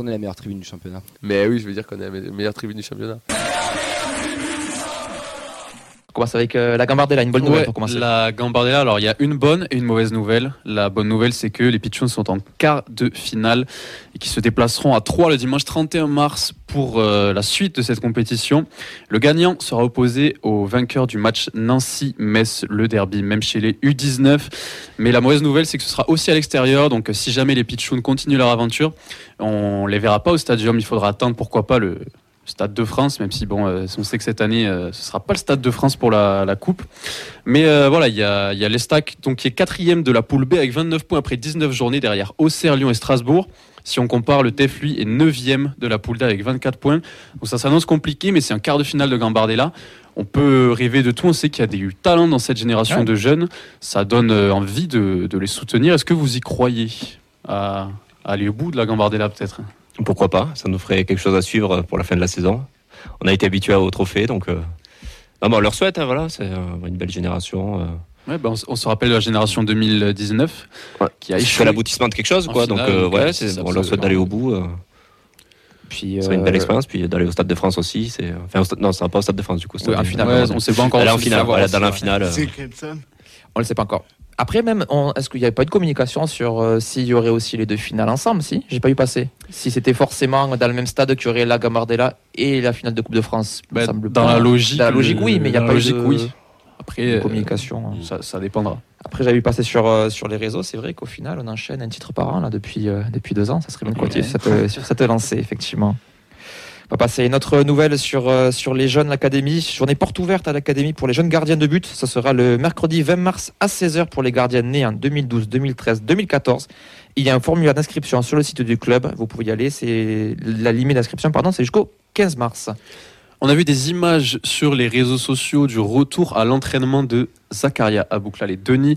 qu'on est la meilleure tribune du championnat. Mais oui, je veux dire qu'on est la meilleure tribune du championnat. On commence avec euh, la Gambardella, une bonne nouvelle Ouais, pour commencer. La Gambardella, alors il y a une bonne et une mauvaise nouvelle. La bonne nouvelle, c'est que les Pichouns sont en quart de finale et qui se déplaceront à 3 le dimanche 31 mars pour euh, la suite de cette compétition. Le gagnant sera opposé au vainqueur du match Nancy-Metz, le derby, même chez les U19. Mais la mauvaise nouvelle, c'est que ce sera aussi à l'extérieur. Donc euh, si jamais les Pichouns continuent leur aventure, on les verra pas au stadium. Il faudra attendre, pourquoi pas, le Stade de France, même si bon, euh, on sait que cette année, euh, ce sera pas le Stade de France pour la, la coupe. Mais euh, voilà, il y a, y a l'Estac, donc qui est quatrième de la poule B avec 29 points après 19 journées derrière Auxerre, Lyon et Strasbourg. Si on compare, le TEF, lui, est 9e de la poule D avec 24 points. Donc ça s'annonce compliqué, mais c'est un quart de finale de Gambardella. On peut rêver de tout. On sait qu'il y a des eu talents dans cette génération Ouais. de jeunes. Ça donne euh, envie de, de les soutenir. Est-ce que vous y croyez à, à aller au bout de la Gambardella, peut-être? Pourquoi pas Ça nous ferait quelque chose à suivre pour la fin de la saison. On a été habitué au trophée, donc euh, non, mais on leur souhaite. hein, voilà, c'est euh, une belle génération. euh, Ouais, ben, on, se rappelle de la génération 2019 Ouais. qui a c'est échoué. l'aboutissement de quelque chose, quoi. finale, donc euh, donc, ouais, c'est- c'est on leur souhaite d'aller au bout. euh, Puis, c'est une euh, belle expérience, puis d'aller au Stade de France aussi. C'est enfin, stade- non, ça va pas au Stade de France du coup. Ouais, en finale. Ouais, on sait pas encore. Aller en finale, voilà, dans la finale. euh, On ne le sait pas encore. Après, même, on- est-ce qu'il n'y avait pas eu de communication sur euh, s'il y aurait aussi les deux finales ensemble? Si, j'ai pas eu passer. Si c'était forcément dans le même stade qu'il y aurait la Gambardella et la finale de Coupe de France. Bah, dans pas. la logique. Dans la logique, oui, mais il n'y a pas la eu de, oui. Après, de euh, communication. ça, ça dépendra. Après, j'avais vu passer sur, euh, sur les réseaux. C'est vrai qu'au final, on enchaîne un titre par an là, depuis, euh, depuis deux ans. Ça serait bien de continuer sur cette lancée, effectivement. On va passer à une autre nouvelle sur, euh, sur les jeunes, l'académie. Journée porte ouverte à l'académie pour les jeunes gardiens de but. Ça sera le mercredi 20 mars à 16h pour les gardiens nés en 2012, 2013, 2014. Il y a un formulaire d'inscription sur le site du club. Vous pouvez y aller. C'est la limite d'inscription, pardon, c'est jusqu'au 15 mars. On a vu des images sur les réseaux sociaux du retour à l'entraînement de Zakaria Abouklal et Denis.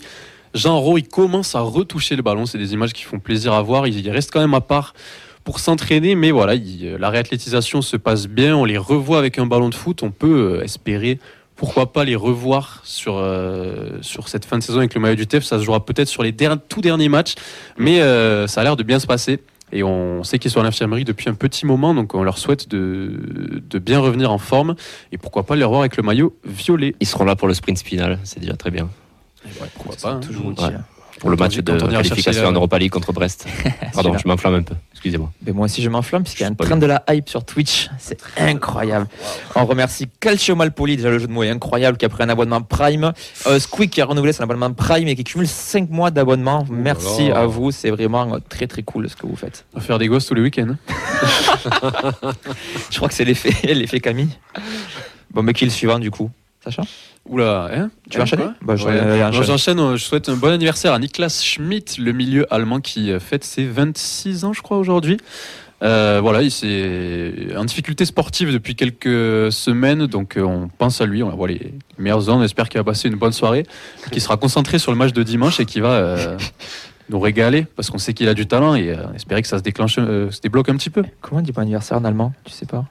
Jean Rowe, il commence à retoucher le ballon. C'est des images qui font plaisir à voir. Il reste quand même à part pour s'entraîner, mais voilà, il- la réathlétisation se passe bien. On les revoit avec un ballon de foot. On peut euh, espérer, pourquoi pas, les revoir sur, euh, sur cette fin de saison avec le maillot du TEF. Ça se jouera peut-être sur les der- tout derniers matchs, mais euh, ça a l'air de bien se passer. Et on sait qu'ils sont à l'infirmerie depuis un petit moment, donc on leur souhaite de, de bien revenir en forme. Et pourquoi pas les revoir avec le maillot violet. Ils seront là pour le sprint final, c'est déjà très bien. Ouais, pourquoi pas. hein. Toujours Ouais. Pour le match de qualification en Europa League contre Brest. Pardon, je m'enflamme un peu. Excusez-moi. Mais moi aussi, je m'enflamme puisqu'il y a un train de la hype sur Twitch. C'est incroyable. On remercie Calcio Malpoli, déjà le jeu de mots est incroyable, qui a pris un abonnement Prime. Euh, Squeak qui a renouvelé son abonnement Prime et qui cumule 5 mois d'abonnement. Merci là. à vous, c'est vraiment euh, très très cool ce que vous faites. On va faire des gosses tous les week-ends. Je crois que c'est l'effet, l'effet Camille. Bon, mais qui est le suivant du coup? Sacha? Oula, hein Tu vas enchaîner Bah, je- Ouais. J'enchaîne, je souhaite un bon anniversaire à Niklas Schmidt, le milieu allemand qui euh, fête ses 26 ans, je crois, aujourd'hui. Euh, voilà, il s'est en difficulté sportive depuis quelques semaines, donc euh, on pense à lui, on voit les meilleures ondes, on espère qu'il va passer une bonne soirée, qu'il sera concentré sur le match de dimanche et qu'il va euh, nous régaler, parce qu'on sait qu'il a du talent et euh, espérer que ça se déclenche, euh, se débloque un petit peu. Comment on dit bon anniversaire en allemand? Tu sais pas?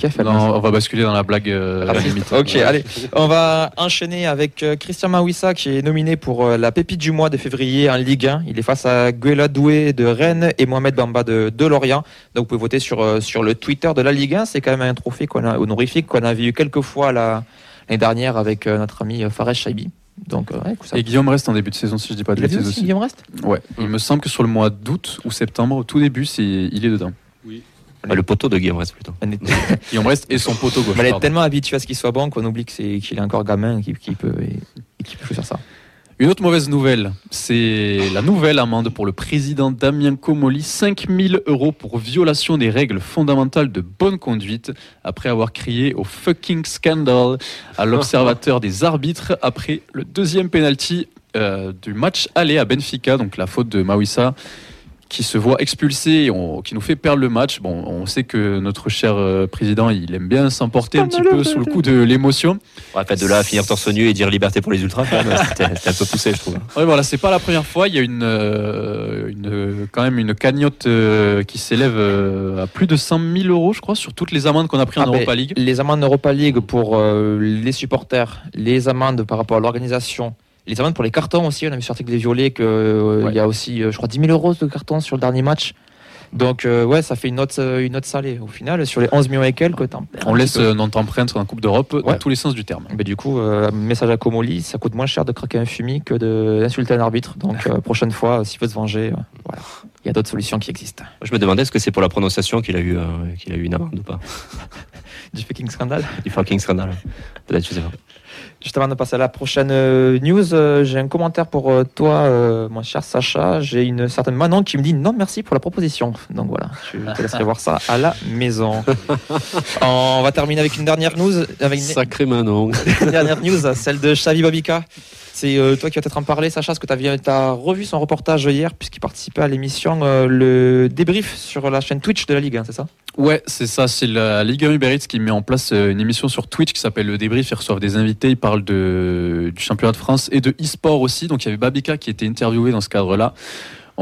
Qui a fait le Non, on va basculer dans la blague euh, Raciste. limite. Ok, allez. On va enchaîner avec euh, Christian Mawissa qui est nominé pour euh, la pépite du mois de février en Ligue 1. Il est face à Guela Doué de Rennes et Mohamed Bamba de, de Lorient. Donc vous pouvez voter sur, euh, sur le Twitter de la Ligue 1. C'est quand même un trophée qu'on a, honorifique qu'on avait eu quelques fois la- l'année dernière avec notre ami Fares Shaibi. Donc, ouais, écoute, ça. Et Guillaume reste en début de saison, si je dis pas de bêtises aussi. Guillaume Reste Ouais, il me semble que sur le mois d'août ou septembre, au tout début, c'est il est dedans. Ah, le poteau de Guillaume reste plutôt. Est, Guillaume reste et son poteau gauche. on est tellement habitué à ce qu'il soit bon qu'on oublie que c'est- qu'il est encore gamin et qu'il qu'il peut, et, qu'il peut faire ça. Une autre mauvaise nouvelle, c'est la nouvelle amende pour le président Damien Comoli, 5000 euros pour violation des règles fondamentales de bonne conduite, après avoir crié au fucking scandal à l'observateur des arbitres après le deuxième penalty euh, du match aller à Benfica, donc la faute de Mawissa qui se voit expulsé et on- qui nous fait perdre le match. Bon, on sait que notre cher euh, président, il aime bien s'emporter un petit peu sous le coup de l'émotion. Ouais, fait de là à finir torse nu et dire liberté pour les ultras, c'était un peu poussé, je trouve. Ouais, voilà, c'est pas la première fois. Il y a une, euh, une quand même une cagnotte euh, qui s'élève à plus de 100 000 euros, je crois, sur toutes les amendes qu'on a prises en Ah, Europa League. Les amendes Europa League pour les supporters, les amendes par rapport à l'organisation, les amendes pour les cartons aussi. On a vu sur l'article des violets qu'il Ouais. y a aussi, euh, je crois, 10 000 euros de cartons sur le dernier match. Donc, euh, ouais, ça fait une note, euh, une note salée. Au final, sur les 11 millions et quelques, On laisse euh, notre empreinte dans la Coupe d'Europe dans tous les sens du terme. Mais du coup, euh, message à Comoli, ça coûte moins cher de craquer un fumier que d'insulter un arbitre. Donc, euh, prochaine fois, s'il veut se venger, euh, voilà. Il y a d'autres solutions qui existent. Je me demandais est-ce que c'est pour la prononciation qu'il a eu, euh, qu'il a eu une amende ou pas? Du fucking scandale. Du fucking scandale. Peut-être, je sais pas. Juste avant de passer à la prochaine euh, news, euh, j'ai un commentaire pour euh, toi, mon cher Sacha. J'ai une certaine Manon qui me dit non merci pour la proposition. Donc voilà, je te laisserai voir ça à la maison. On va terminer avec une dernière news, avec une, Sacré Manon. une dernière news, celle de Xavi Babika. C'est euh, toi qui vas peut-être en parler, Sacha, parce que tu as, revu son reportage hier, puisqu'il participait à l'émission euh, Le débrief sur la chaîne Twitch de la Ligue, c'est ça? Ouais, c'est ça. C'est la Ligue 1 Uber Eats qui met en place euh, une émission sur Twitch qui s'appelle Le Débrief. Ils reçoivent des invités. Ils parlent du championnat de France et de e-sport aussi. Donc il y avait Babika qui était interviewé dans ce cadre-là.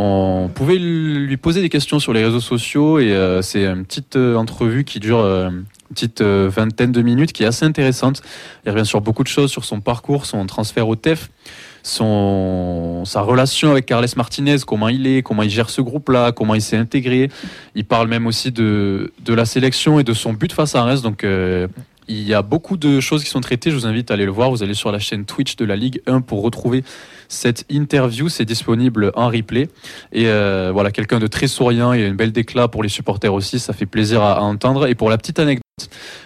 On pouvait lui poser des questions sur les réseaux sociaux et euh, c'est une petite euh, entrevue qui dure euh, une petite vingtaine de minutes qui est assez intéressante. Il revient sur beaucoup de choses, sur son parcours, son transfert au TEF, son, sa relation avec Carles Martinez, comment il est, comment il gère ce groupe-là, comment il s'est intégré. Il parle même aussi de, de la sélection et de son but face à Reims. Donc, il y a beaucoup de choses qui sont traitées. Je vous invite à aller le voir. Vous allez sur la chaîne Twitch de la Ligue 1 pour retrouver cette interview. C'est disponible en replay. Et euh, voilà, quelqu'un de très souriant. Il y a une belle déclat pour les supporters aussi. Ça fait plaisir à, entendre. Et pour la petite anecdote,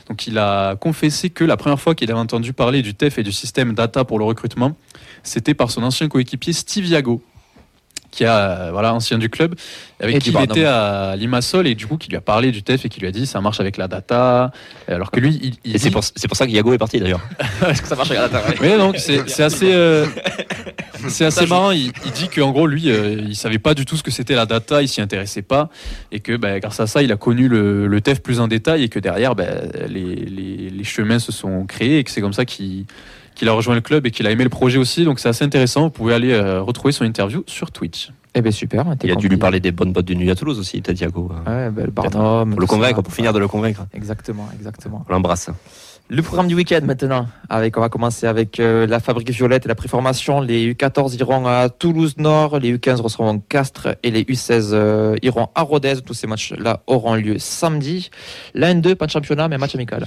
donc il a confessé que la première fois qu'il avait entendu parler du TEF et du système data pour le recrutement, c'était par son ancien coéquipier Steve Yago qui a voilà ancien du club avec Et qui il Barnum. était à Limassol et du coup qui lui a parlé du TEF et qui lui a dit ça marche avec la data alors que lui il, il Et c'est dit- pour, c'est pour ça que Yago est parti d'ailleurs. Est-ce que ça marche avec la data oui, donc c'est c'est assez, euh, c'est assez marrant. Il, il dit qu'en gros, lui, euh, il savait pas du tout ce que c'était la data, il s'y intéressait pas, et que bah, grâce à ça, il a connu le, le TEF plus en détail, et que derrière, bah, les, les- les chemins se sont créés, et que c'est comme ça qu'il qu'il a rejoint le club et qu'il a aimé le projet aussi. Donc c'est assez intéressant. Vous pouvez aller euh, retrouver son interview sur Twitch. Eh bien super. Il a dû lui parler des bonnes bottes de nuit à Toulouse aussi, peut-être Yago. Ouais, ben, le Barnum. Pour le convaincre, ça. pour finir de le convaincre. Exactement, exactement. On l'embrasse. Le programme du week-end maintenant. Avec, on va commencer avec euh, la Fabrique Violette et la préformation. Les U14 iront à Toulouse Nord, les U15 recevront Castres et les U16 euh, iront à Rodez. Tous ces matchs-là auront lieu samedi. La N2, pas de championnat, mais match amical.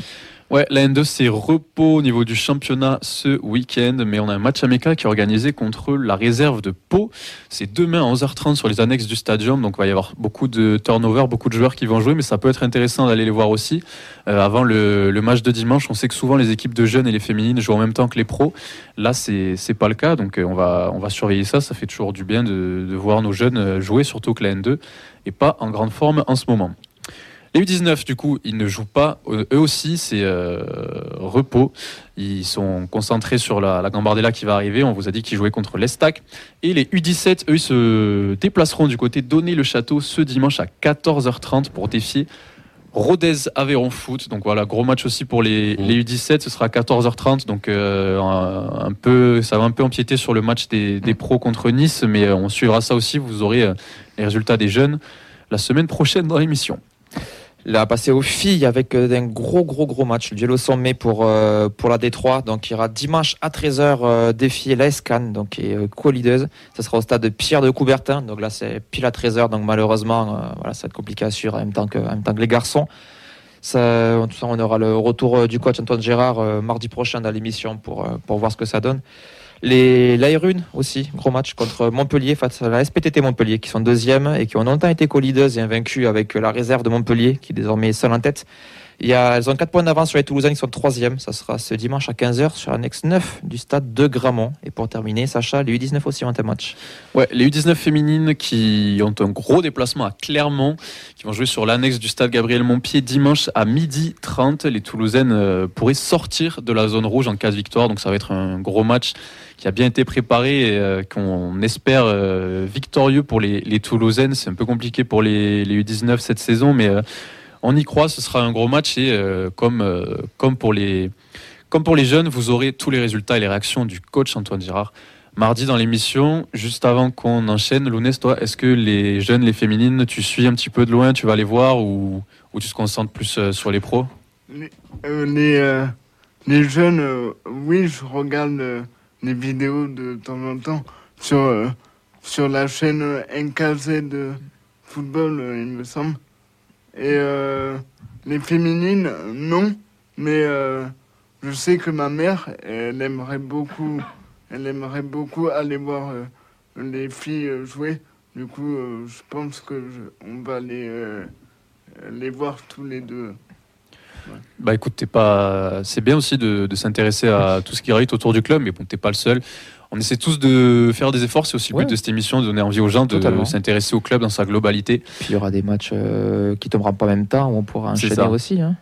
Ouais, la N2 c'est repos au niveau du championnat ce week-end, mais on a un match amical qui est organisé contre la réserve de Pau. C'est demain à 11h30 sur les annexes du stadium, donc il va y avoir beaucoup de turnover, beaucoup de joueurs qui vont jouer, mais ça peut être intéressant d'aller les voir aussi. Euh, avant le, match de dimanche, on sait que souvent les équipes de jeunes et les féminines jouent en même temps que les pros. Là, c'est pas le cas, donc euh, on va on va surveiller ça. Ça fait toujours du bien de, de voir nos jeunes euh, jouer, surtout que la N2 est pas en grande forme en ce moment. Les U19, du coup, ils ne jouent pas. Eux aussi, c'est euh, repos. Ils sont concentrés sur la, la Gambardella qui va arriver. On vous a dit qu'ils jouaient contre l'Estac. Et les U17, eux, ils se déplaceront du côté d'Onnay-le-Château ce dimanche à 14h30 pour défier Rodez Aveyron Foot. Donc voilà, gros match aussi pour les, Mmh. les U17. Ce sera à 14h30. Donc euh, un, un peu, ça va un peu empiéter sur le match des, des pros contre Nice. Mais euh, on suivra ça aussi. Vous aurez les résultats des jeunes la semaine prochaine dans l'émission. Là, à passer aux filles avec euh, un gros, gros, gros match. Le duel au sommet pour, euh, pour la D3. Donc, il y aura dimanche à 13h euh, défier la SCAN, donc qui est euh, co-leaders. Ça sera au stade de Pierre de Coubertin. Donc là, c'est pile à 13h. Donc, malheureusement, voilà, ça va être compliqué à suivre en même temps que, en même temps que les garçons. Ça, on aura le retour du coach Antoine Gérard mardi prochain dans l'émission pour, pour voir ce que ça donne. Les l'Airune aussi, gros match contre Montpellier face à la SPTT Montpellier qui sont deuxième et qui ont longtemps été co-leaders et invaincus avec la réserve de Montpellier qui est désormais seule en tête. Il y a, elles ont 4 points d'avance sur les Toulousains qui sont troisième. Ça sera ce dimanche à 15h sur l'annexe 9 du stade de Gramont. Et pour terminer, Sacha, les U19 aussi ont un match. Ouais, les U19 féminines qui ont un gros déplacement à Clermont, qui vont jouer sur l'annexe du stade Gabriel Montpied dimanche à midi 30. Les Toulousaines euh, pourraient sortir de la zone rouge en cas de victoire, donc ça va être un gros match qui a bien été préparé et euh, qu'on espère euh, victorieux pour les, les Toulousaines. C'est un peu compliqué pour les, les U19 cette saison, mais on y croit, ce sera un gros match et euh, comme, euh, comme, pour les, comme pour les jeunes, vous aurez tous les résultats et les réactions du coach Antoine Girard mardi dans l'émission. Juste avant qu'on enchaîne, Lounès, toi, est-ce que les jeunes, les féminines, tu suis un petit peu de loin, tu vas les voir ou, tu te concentres plus euh, sur les pros? Les, les, jeunes, oui, je regarde les vidéos de temps en temps sur, sur la chaîne NKZ de football, il me semble. Et euh, les féminines, non. Mais euh, je sais que ma mère, elle aimerait beaucoup, elle aimerait beaucoup aller voir euh, les filles jouer. Du coup, je pense que on va les, les voir tous les deux. Bah écoute, t'es pas. C'est bien aussi de, de s'intéresser à tout ce qui gravite autour du club, mais bon, t'es pas le seul. On essaie tous de faire des efforts. C'est aussi le Ouais. but de cette émission, de donner envie aux gens de Totalement. s'intéresser au club dans sa globalité. Puis il y aura des matchs euh, qui tomberont pas en même temps où on pourra enchaîner aussi. hein.